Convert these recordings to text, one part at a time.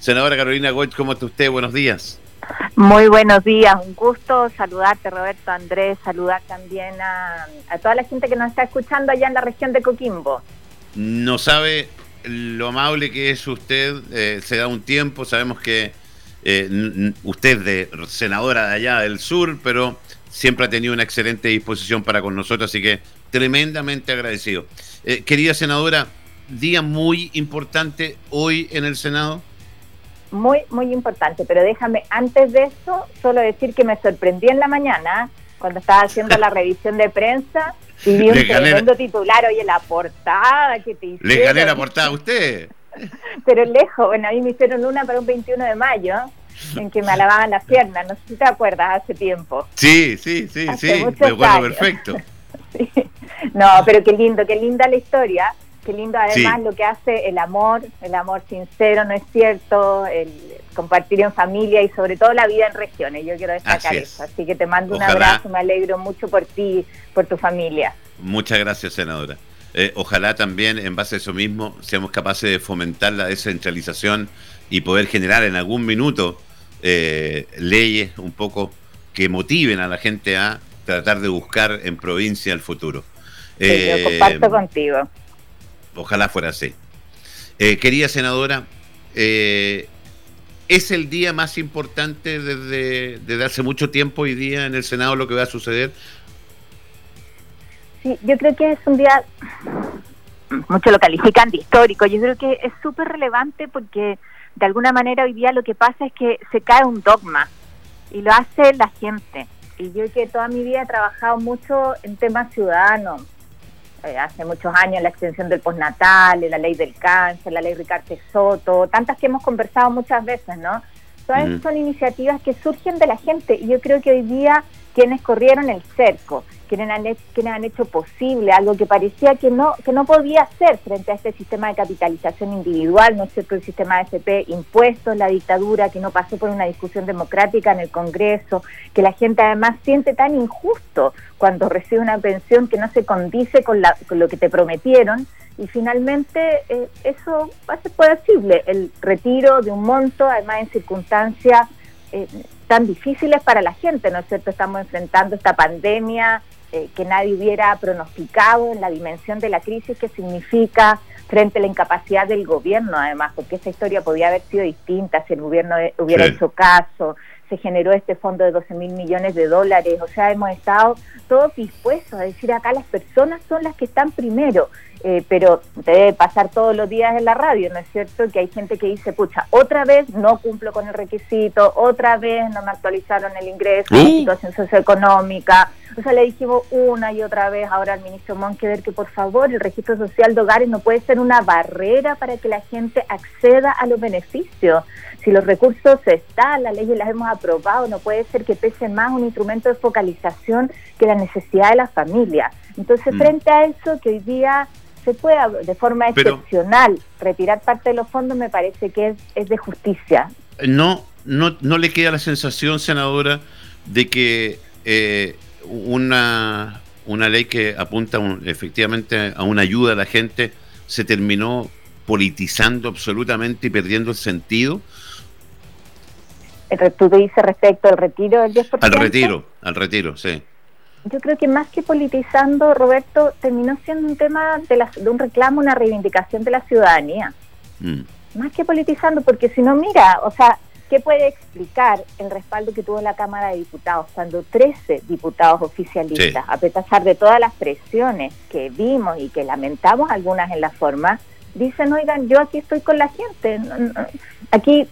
Senadora Carolina Goich, ¿cómo está usted? Buenos días. Muy buenos días, un gusto saludarte Roberto Andrés, saludar también a, toda la gente que nos está escuchando allá en la región de Coquimbo. No sabe lo amable que es usted, eh, se da un tiempo, sabemos que eh, usted es senadora de allá del sur, pero siempre ha tenido una excelente disposición para con nosotros, así que tremendamente agradecido. Eh, querida senadora, día muy importante hoy en el Senado. Muy, muy importante, pero déjame antes de eso solo decir que me sorprendí en la mañana cuando estaba haciendo la revisión de prensa y vi un tremendo titular, oye, la portada que te hicieron. Le gané la portada a usted. Pero lejos, bueno, a mí me hicieron una para un 21 de mayo en que me alababan las piernas, no sé si te acuerdas, hace tiempo. Sí, sí, sí, sí, me acuerdo perfecto. No, pero qué lindo, qué linda la historia, qué lindo además lo que hace el amor, el amor sincero, ¿no es cierto? El compartir en familia y sobre todo la vida en regiones, yo quiero destacar eso. Así que te mando un abrazo, me alegro mucho por ti, por tu familia. Muchas gracias, senadora. Eh, ojalá también, en base a eso mismo, seamos capaces de fomentar la descentralización y poder generar en algún minuto eh, leyes un poco que motiven a la gente a tratar de buscar en provincia el futuro. yo eh, comparto contigo. Ojalá fuera así. Eh, querida senadora, ¿es el día más importante desde, desde hace mucho tiempo hoy día en el Senado lo que va a suceder? Sí, yo creo que es un día, muchos lo califican de histórico, yo creo que es súper relevante porque de alguna manera hoy día lo que pasa es que se cae un dogma y lo hace la gente. Y yo que toda mi vida he trabajado mucho en temas ciudadanos, eh, hace muchos años la extensión del postnatal, la ley del cáncer, la ley Ricardo Soto, tantas que hemos conversado muchas veces, ¿no? Todas son iniciativas que surgen de la gente y yo creo que hoy día quienes corrieron el cerco quienes han, hecho, han hecho posible algo que parecía que no, que no podía ser frente a este sistema de capitalización individual, ¿no es cierto? El sistema de FP impuestos, la dictadura, que no pasó por una discusión democrática en el Congreso, que la gente además siente tan injusto cuando recibe una pensión que no se condice con, la, con lo que te prometieron. Y finalmente eh, eso ser posible, el retiro de un monto, además en circunstancias eh, tan difíciles para la gente, ¿no es cierto? Estamos enfrentando esta pandemia eh, que nadie hubiera pronosticado en la dimensión de la crisis que significa frente a la incapacidad del gobierno, además, porque esa historia podía haber sido distinta si el gobierno hubiera hecho caso, se generó este fondo de 12 mil millones de dólares, o sea, hemos estado todos dispuestos a decir acá las personas son las que están primero, eh, pero debe pasar todos los días en la radio, ¿no es cierto? Que hay gente que dice, pucha, otra vez no cumplo con el requisito, otra vez no me actualizaron el ingreso, la situación socioeconómica. O sea, le dijimos una y otra vez ahora al ministro Monqueder que por favor el registro social de hogares no puede ser una barrera para que la gente acceda a los beneficios. Si los recursos están, las leyes las hemos aprobado, no puede ser que pese más un instrumento de focalización que la necesidad de la familia. Entonces, mm. frente a eso, que hoy día se pueda de forma excepcional retirar parte de los fondos me parece que es, de justicia. No, no, no le queda la sensación, senadora, de que eh, una, una ley que apunta efectivamente a una ayuda a la gente se terminó politizando absolutamente y perdiendo el sentido. ¿Tú te dices respecto al retiro del 10%? Al retiro, al retiro, sí yo creo que más que politizando, Roberto, terminó siendo un tema de, de un reclamo, una reivindicación de la ciudadanía. Mm. Más que politizando, porque si no, mira, o sea, ¿qué puede explicar el respaldo que tuvo la Cámara de Diputados cuando 13 diputados oficialistas, a pesar de todas las presiones que vimos y que lamentamos algunas en la forma, dicen, oigan, yo aquí estoy con la gente, aquí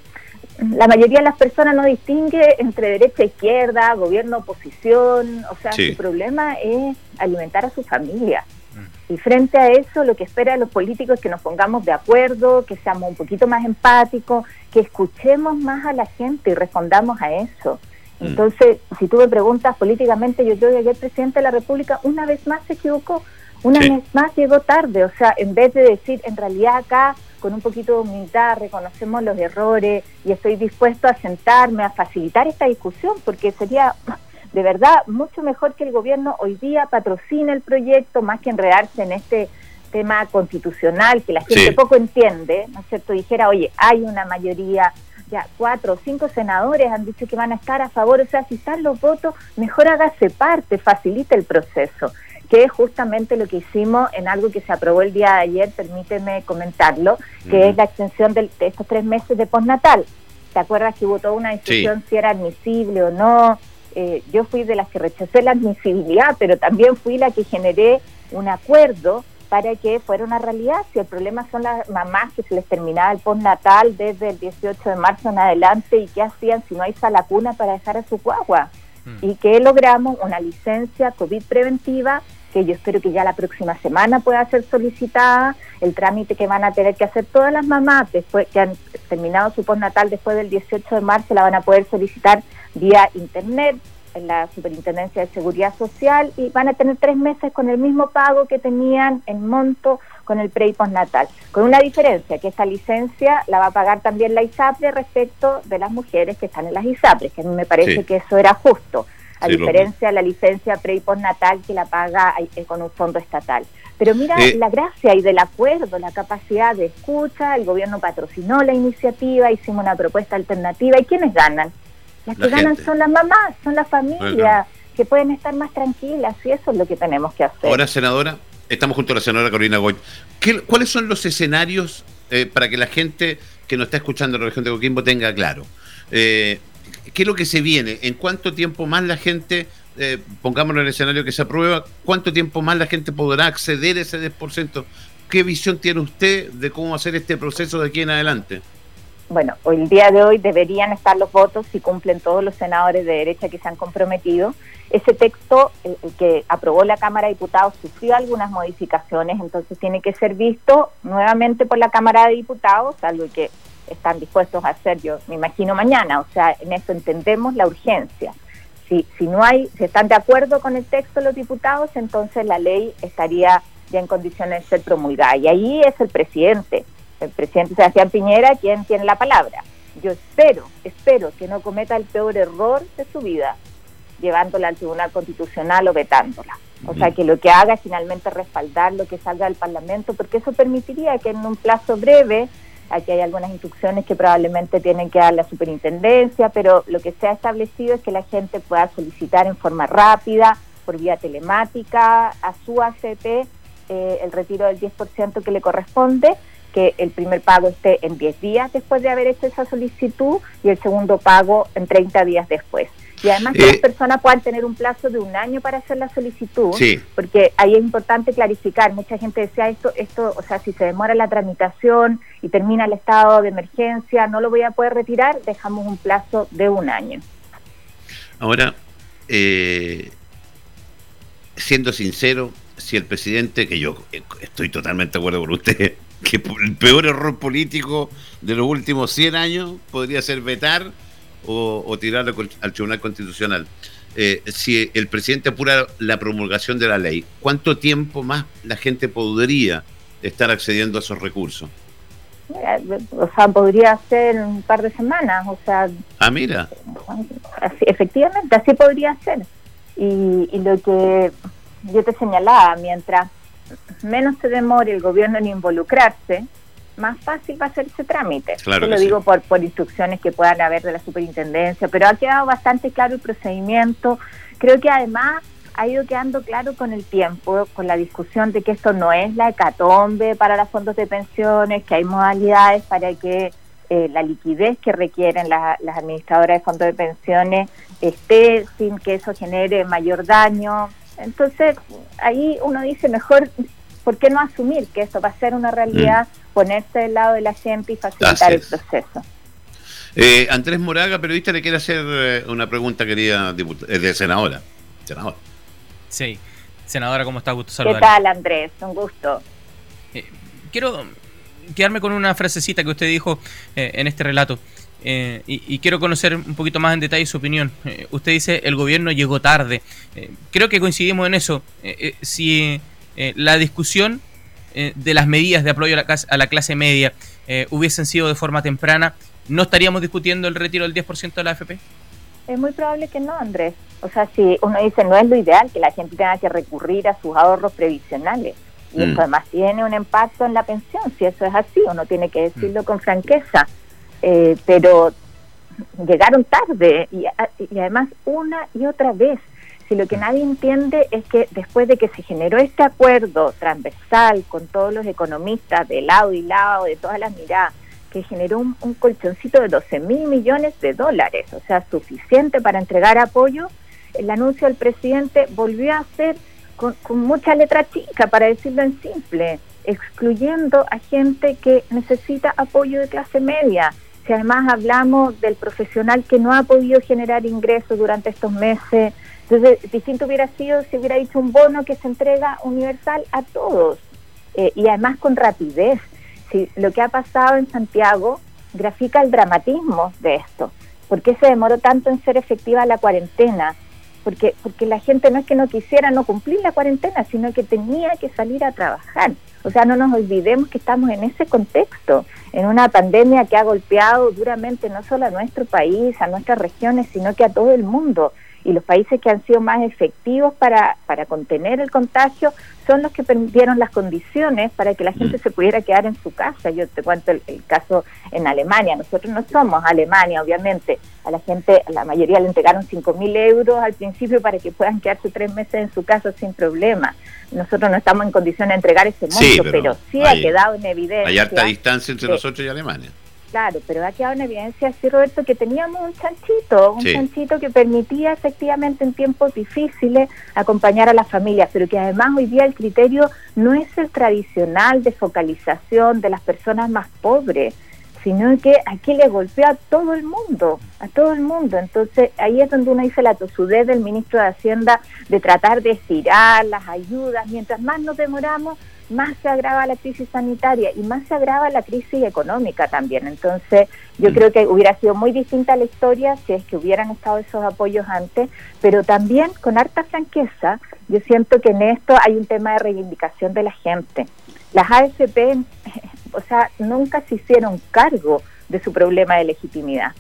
la mayoría de las personas no distingue entre derecha e izquierda, gobierno, oposición, o sea, su problema es alimentar a su familia. Mm. Y frente a eso, lo que espera de los políticos es que nos pongamos de acuerdo, que seamos un poquito más empáticos, que escuchemos más a la gente y respondamos a eso. Mm. Entonces, si tú me preguntas políticamente, yo creo que el presidente de la República una vez más se equivocó, una vez más llegó tarde. O sea, en vez de decir, en realidad acá con un poquito de humildad, reconocemos los errores y estoy dispuesto a sentarme, a facilitar esta discusión, porque sería de verdad mucho mejor que el gobierno hoy día patrocine el proyecto más que enredarse en este tema constitucional que la gente poco entiende, ¿no es cierto? Dijera, oye, hay una mayoría, ya cuatro o cinco senadores han dicho que van a estar a favor, o sea, si están los votos, mejor hágase parte, facilite el proceso que es justamente lo que hicimos en algo que se aprobó el día de ayer, permíteme comentarlo, que es la extensión de, estos tres meses de postnatal. ¿Te acuerdas que hubo toda una discusión si era admisible o no? Eh, yo fui de las que rechacé la admisibilidad, pero también fui la que generé un acuerdo para que fuera una realidad. Si el problema son las mamás que se les terminaba el postnatal desde el 18 de marzo en adelante y qué hacían si no hay sala cuna para dejar a su guagua. Mm. Y que logramos una licencia COVID preventiva que yo espero que ya la próxima semana pueda ser solicitada, el trámite que van a tener que hacer todas las mamás después que han terminado su postnatal después del 18 de marzo la van a poder solicitar vía internet en la Superintendencia de Seguridad Social y van a tener tres meses con el mismo pago que tenían en monto con el pre y postnatal, con una diferencia, que esta licencia la va a pagar también la ISAPRE respecto de las mujeres que están en las ISAPRE, que a mí me parece que eso era justo a diferencia de la licencia pre y postnatal que la paga eh, con un fondo estatal. Pero mira eh, la gracia y del acuerdo, la capacidad de escucha, el gobierno patrocinó la iniciativa, hicimos una propuesta alternativa y ¿quiénes ganan? Las que ganan son las mamás, son las familias, que pueden estar más tranquilas y eso es lo que tenemos que hacer. Ahora, senadora, estamos junto a la senadora Carolina Goy. ¿Cuáles son los escenarios eh, para que la gente que nos está escuchando en la región de Coquimbo tenga claro? Eh, ¿Qué es lo que se viene? ¿En cuánto tiempo más la gente, eh, pongámoslo en el escenario que se aprueba, cuánto tiempo más la gente podrá acceder a ese 10%? ¿Qué visión tiene usted de cómo hacer este proceso de aquí en adelante? Bueno, el día de hoy deberían estar los votos si cumplen todos los senadores de derecha que se han comprometido. Ese texto, el, que aprobó la Cámara de Diputados, sufrió algunas modificaciones, entonces tiene que ser visto nuevamente por la Cámara de Diputados, algo que están dispuestos a hacer, yo me imagino mañana. O sea, en esto entendemos la urgencia. Si, si no hay, si están de acuerdo con el texto los diputados, entonces la ley estaría ya en condiciones de ser promulgada. Y ahí es el presidente, el presidente Sebastián Piñera, quien tiene la palabra. Yo espero, espero que no cometa el peor error de su vida, llevándola al Tribunal Constitucional o vetándola. O sea, que lo que haga es finalmente respaldar lo que salga del Parlamento, porque eso permitiría que en un plazo breve Aquí hay algunas instrucciones que probablemente tienen que dar la superintendencia, pero lo que se ha establecido es que la gente pueda solicitar en forma rápida, por vía telemática, a su ACP eh, el retiro del 10% que le corresponde, que el primer pago esté en 10 días después de haber hecho esa solicitud y el segundo pago en 30 días después. Y además que las eh, personas puedan tener un plazo de un año para hacer la solicitud, porque ahí es importante clarificar. Mucha gente decía esto, esto, o sea, si se demora la tramitación y termina el estado de emergencia, no lo voy a poder retirar, dejamos un plazo de un año. Ahora, eh, siendo sincero, si el presidente, que yo estoy totalmente de acuerdo con usted, que el peor error político de los últimos 100 años podría ser vetar o, tirarlo al Tribunal Constitucional. Eh, si el presidente apura la promulgación de la ley, ¿cuánto tiempo más la gente podría estar accediendo a esos recursos? O sea, podría ser un par de semanas, o sea... Ah, mira. efectivamente, así podría ser. Y, y lo que yo te señalaba, mientras menos se demore el gobierno en involucrarse, más fácil va a ser ese trámite. Claro lo digo por, por instrucciones que puedan haber de la superintendencia, pero ha quedado bastante claro el procedimiento. Creo que además ha ido quedando claro con el tiempo, con la discusión de que esto no es la hecatombe para los fondos de pensiones, que hay modalidades para que eh, la liquidez que requieren las administradoras de fondos de pensiones esté sin que eso genere mayor daño. Entonces, ahí uno dice, mejor ¿por qué no asumir que esto va a ser una realidad, mm. ponerse del lado de la gente y facilitar el proceso? Eh, Andrés Moraga, periodista, le quiere hacer eh, una pregunta, querida eh, de senadora. Senadora. Sí, senadora, ¿cómo está? Gusto saludar. ¿Qué tal, Andrés? Un gusto. quiero quedarme con una frasecita que usted dijo en este relato. y, y, quiero conocer un poquito más en detalle su opinión. usted dice, el gobierno llegó tarde. creo que coincidimos en eso. si eh, la discusión eh, de las medidas de apoyo a la, clase media eh, hubiesen sido de forma temprana, ¿no estaríamos discutiendo el retiro del 10% de la AFP? Es muy probable que no, Andrés. O sea, si uno dice no es lo ideal que la gente tenga que recurrir a sus ahorros previsionales, Y eso mm. además tiene un impacto en la pensión, si eso es así, uno tiene que decirlo mm. con franqueza. Eh, pero llegaron tarde y, y además una y otra vez. Si lo que nadie entiende es que después de que se generó este acuerdo transversal con todos los economistas de lado y lado, de todas las miradas, que generó un, colchoncito de 12 mil millones de dólares, o sea, suficiente para entregar apoyo, el anuncio del presidente volvió a ser con, mucha letra chica, para decirlo en simple, excluyendo a gente que necesita apoyo de clase media. Si además hablamos del profesional que no ha podido generar ingresos durante estos meses, entonces distinto hubiera sido si hubiera dicho un bono que se entrega universal a todos eh, y además con rapidez si lo que ha pasado en Santiago grafica el dramatismo de esto. ¿Por qué se demoró tanto en ser efectiva la cuarentena? Porque, porque la gente no es que no quisiera no cumplir la cuarentena, sino que tenía que salir a trabajar. O sea, no nos olvidemos que estamos en ese contexto, en una pandemia que ha golpeado duramente no solo a nuestro país, a nuestras regiones, sino que a todo el mundo y los países que han sido más efectivos para, para contener el contagio son los que permitieron las condiciones para que la gente mm. se pudiera quedar en su casa. Yo te cuento el, caso en Alemania. Nosotros no somos Alemania, obviamente. A la gente, a la mayoría le entregaron 5.000 euros al principio para que puedan quedarse tres meses en su casa sin problema. Nosotros no estamos en condición de entregar ese monto, pero, sí ha quedado en evidencia. Hay harta distancia entre nosotros y Alemania. Claro, pero ha quedado en evidencia, sí, Roberto, que teníamos un chanchito, un chanchito que permitía efectivamente en tiempos difíciles acompañar a las familias, pero que además hoy día el criterio no es el tradicional de focalización de las personas más pobres, sino que aquí le golpea a todo el mundo, a todo el mundo. Entonces ahí es donde uno dice la tosudez del ministro de Hacienda de tratar de estirar las ayudas, mientras más nos demoramos, más se agrava la crisis sanitaria y más se agrava la crisis económica también. Entonces, yo mm. creo que hubiera sido muy distinta la historia si es que hubieran estado esos apoyos antes, pero también con harta franqueza, yo siento que en esto hay un tema de reivindicación de la gente. Las AFP, o sea, nunca se hicieron cargo de su problema de legitimidad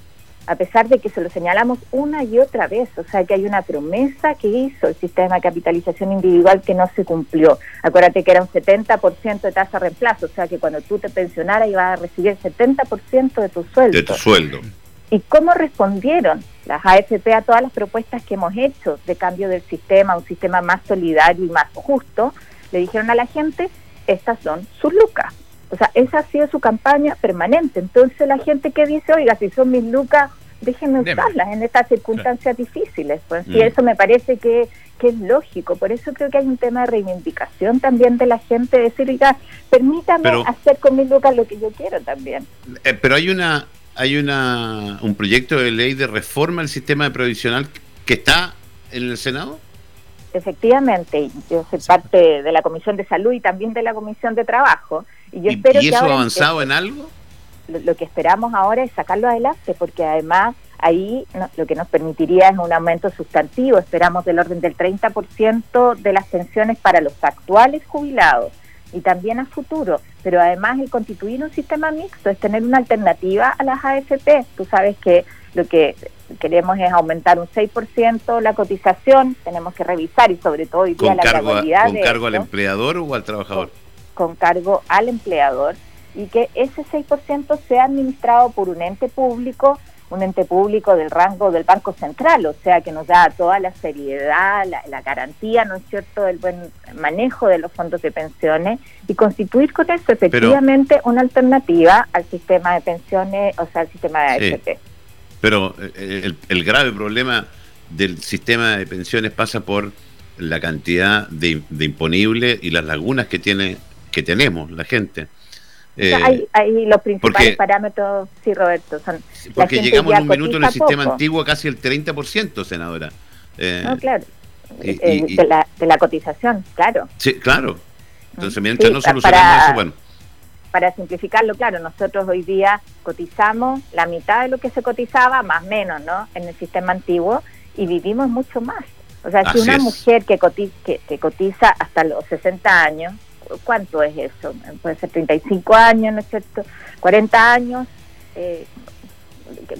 a pesar de que se lo señalamos una y otra vez, o sea que hay una promesa que hizo el sistema de capitalización individual que no se cumplió. Acuérdate que era un 70% de tasa de reemplazo, o sea que cuando tú te pensionaras ibas a recibir el 70% de tu sueldo. De tu sueldo. ¿Y cómo respondieron las AFP a todas las propuestas que hemos hecho de cambio del sistema, un sistema más solidario y más justo? Le dijeron a la gente, estas son sus lucas. O sea, esa ha sido su campaña permanente. Entonces la gente que dice, oiga, si son mis lucas, déjenme usarlas en estas circunstancias difíciles. Pues mm. eso me parece que, que, es lógico. Por eso creo que hay un tema de reivindicación también de la gente, decir, oiga, permítame hacer con mis lucas lo que yo quiero también. Eh, pero hay una hay una un proyecto de ley de reforma del sistema de provisional que está en el Senado. Efectivamente, yo soy parte de la Comisión de Salud y también de la Comisión de Trabajo. ¿Y, yo espero eso ha avanzado en algo? Lo, que esperamos ahora es sacarlo adelante, porque además ahí lo que nos permitiría es un aumento sustantivo, esperamos del orden del 30% de las pensiones para los actuales jubilados y también a futuro, pero además el constituir un sistema mixto es tener una alternativa a las AFP. Tú sabes que lo que queremos es aumentar un 6% la cotización, tenemos que revisar y sobre todo hoy día la cargo ¿Con cargo al empleador o al trabajador? con cargo al empleador y que ese 6% sea administrado por un ente público, un ente público del rango del Banco Central, o sea, que nos da toda la seriedad, la, garantía, ¿no es cierto?, del buen manejo de los fondos de pensiones y constituir con eso efectivamente una alternativa al sistema de pensiones, o sea, al sistema de AFP. Pero eh, el, el grave problema del sistema de pensiones pasa por la cantidad de, de imponible y las lagunas que tiene que tenemos, la gente. Eh, hay, los principales parámetros, sí, Roberto. Son, porque llegamos en un minuto en el sistema antiguo casi el 30%, senadora. Eh, no, claro. Eh, de, la, de, la, cotización, claro. Sí, claro. Entonces, mientras no solucionamos eso, bueno. Para simplificarlo, claro, nosotros hoy día cotizamos la mitad de lo que se cotizaba, más o menos, ¿no? En el sistema antiguo, y vivimos mucho más. O sea, si una mujer que cotiza, que, que cotiza hasta los 60 años, ¿cuánto es eso? Puede ser 35 años, ¿no es cierto? 40 años, eh,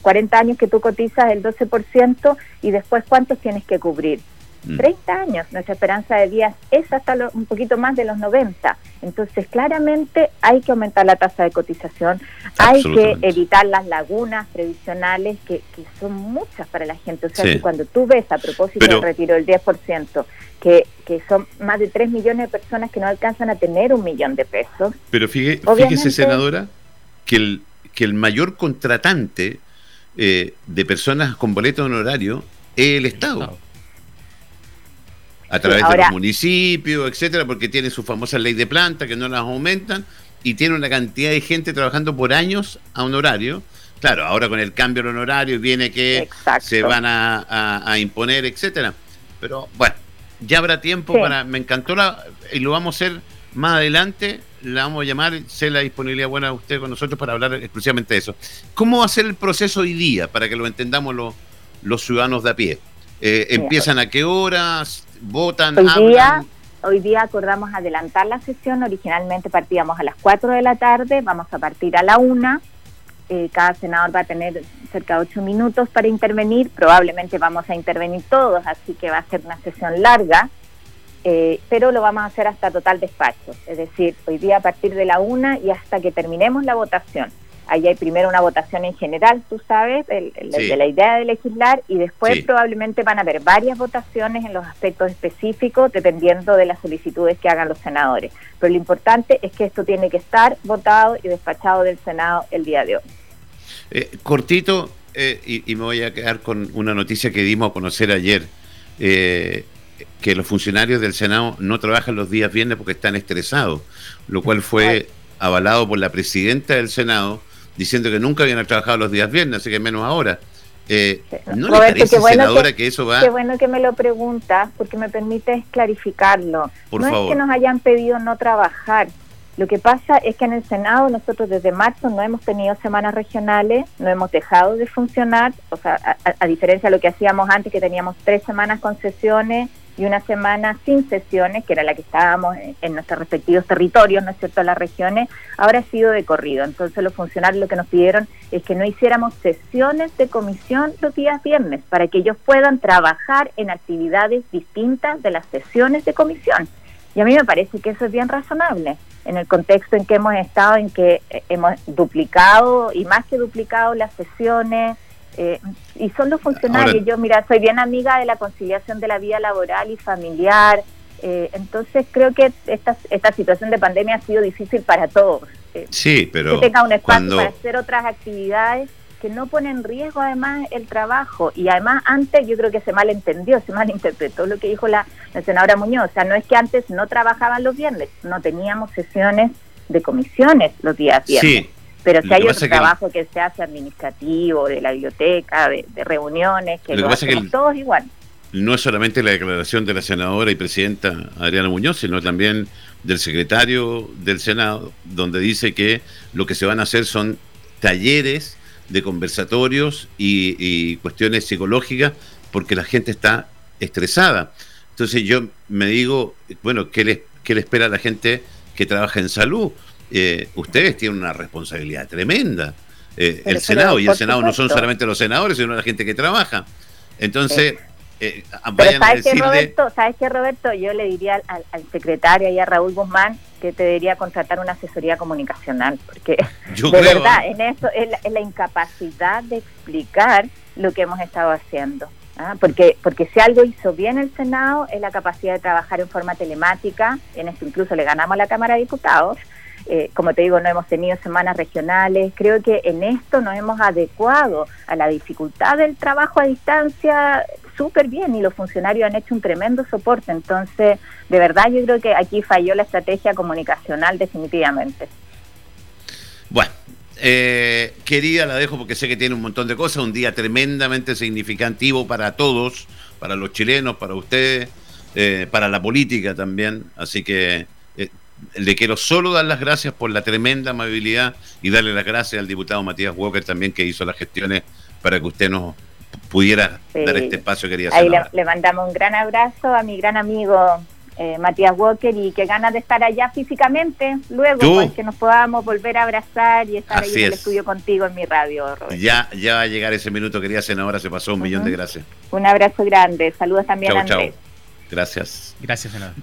40 años que tú cotizas el 12% y después cuántos tienes que cubrir. 30 mm. años. Nuestra esperanza de vida es hasta un poquito más de los 90. Entonces, claramente hay que aumentar la tasa de cotización, hay que evitar las lagunas previsionales, que, son muchas para la gente. O sea, que cuando tú ves a propósito del retiro del 10%, que, que son más de 3 millones de personas que no alcanzan a tener un millón de pesos. Pero fíjese, senadora, que el, que el mayor contratante eh, de personas con boleto honorario es el Estado a través de los municipios, etcétera, porque tiene su famosa ley de planta que no las aumentan y tiene una cantidad de gente trabajando por años a honorario. Claro, ahora con el cambio del honorario viene que se van a, imponer, etcétera. Pero bueno, ya habrá tiempo para. Me encantó la. Y lo vamos a hacer más adelante. La vamos a llamar. Sé la disponibilidad buena de usted con nosotros para hablar exclusivamente de eso. ¿Cómo va a ser el proceso hoy día para que lo entendamos los, los ciudadanos de a pie? Eh, ¿Empiezan a qué horas? ¿Votan? Hoy día, hoy día acordamos adelantar la sesión. Originalmente partíamos a las 4 de la tarde, vamos a partir a la 1. Eh, cada senador va a tener cerca de 8 minutos para intervenir. Probablemente vamos a intervenir todos, así que va a ser una sesión larga. Eh, pero lo vamos a hacer hasta total despacho, es decir, hoy día a partir de la una y hasta que terminemos la votación. Ahí hay primero una votación en general, tú sabes, de la idea de legislar y después probablemente van a haber varias votaciones en los aspectos específicos dependiendo de las solicitudes que hagan los senadores. Pero lo importante es que esto tiene que estar votado y despachado del Senado el día de hoy. Eh, cortito, eh, y, me voy a quedar con una noticia que dimos a conocer ayer, eh, que los funcionarios del Senado no trabajan los días viernes porque están estresados, lo cual fue avalado por la presidenta del Senado, diciendo que nunca habían trabajado los días viernes, así que menos ahora. Eh, ¿No le parece, senadora, que, eso va...? Qué bueno que me lo preguntas, porque me permite clarificarlo. no es que nos hayan pedido no trabajar. Lo que pasa es que en el Senado nosotros desde marzo no hemos tenido semanas regionales, no hemos dejado de funcionar, o sea, a diferencia de lo que hacíamos antes, que teníamos tres semanas con sesiones y una semana sin sesiones, que era la que estábamos en, nuestros respectivos territorios, ¿no es cierto?, las regiones, ahora ha sido de corrido. Entonces los funcionarios lo que nos pidieron es que no hiciéramos sesiones de comisión los días viernes, para que ellos puedan trabajar en actividades distintas de las sesiones de comisión. Y a mí me parece que eso es bien razonable en el contexto en que hemos estado, en que eh, hemos duplicado y más que duplicado las sesiones, eh, y son los funcionarios. Yo, mira, soy bien amiga de la conciliación de la vida laboral y familiar. Eh, entonces creo que esta, esta situación de pandemia ha sido difícil para todos. Eh, sí, pero... Que tenga un espacio para hacer otras actividades que no ponen en riesgo además el trabajo. Y además antes yo creo que se malentendió, se malinterpretó lo que dijo la, senadora Muñoz. O sea, no es que antes no trabajaban los viernes, no teníamos sesiones de comisiones los días viernes. Sí, pero si hay otro trabajo que, se hace administrativo, de la biblioteca, de, reuniones, que lo, todos igual. No es solamente la declaración de la senadora y presidenta Adriana Muñoz, sino también del secretario del Senado, donde dice que lo que se van a hacer son talleres de conversatorios y, cuestiones psicológicas porque la gente está estresada. Entonces yo me digo, bueno, ¿qué le, qué le espera a la gente que trabaja en salud? Eh, ustedes tienen una responsabilidad tremenda. Eh, el Senado, y el Senado no son solamente los senadores, sino la gente que trabaja. Entonces, eh, vayan ¿sabes a Roberto, ¿sabes qué, Roberto? Yo le diría al, secretario y a Raúl Guzmán que te debería contratar una asesoría comunicacional, porque de verdad, en eso es la, incapacidad de explicar lo que hemos estado haciendo. ¿ah? Porque, porque si algo hizo bien el Senado es la capacidad de trabajar en forma telemática, en esto incluso le ganamos a la Cámara de Diputados, eh, como te digo, no hemos tenido semanas regionales. Creo que en esto nos hemos adecuado a la dificultad del trabajo a distancia súper bien y los funcionarios han hecho un tremendo soporte. Entonces, de verdad yo creo que aquí falló la estrategia comunicacional definitivamente. Bueno, eh, querida, la dejo porque sé que tiene un montón de cosas, un día tremendamente significativo para todos, para los chilenos, para ustedes, eh, para la política también. Así que le quiero solo dar las gracias por la tremenda amabilidad y darle las gracias al diputado Matías Walker también que hizo las gestiones para que usted nos pudiera dar este espacio, quería Ahí le, mandamos un gran abrazo a mi gran amigo eh, Matías Walker y que ganas de estar allá físicamente luego, pues, que nos podamos volver a abrazar y estar ahí en el estudio contigo en mi radio. Ya, ya va a llegar ese minuto, quería senadora, se pasó un millón de gracias. Un abrazo grande, saludos también a Andrés. Gracias. Gracias, senador.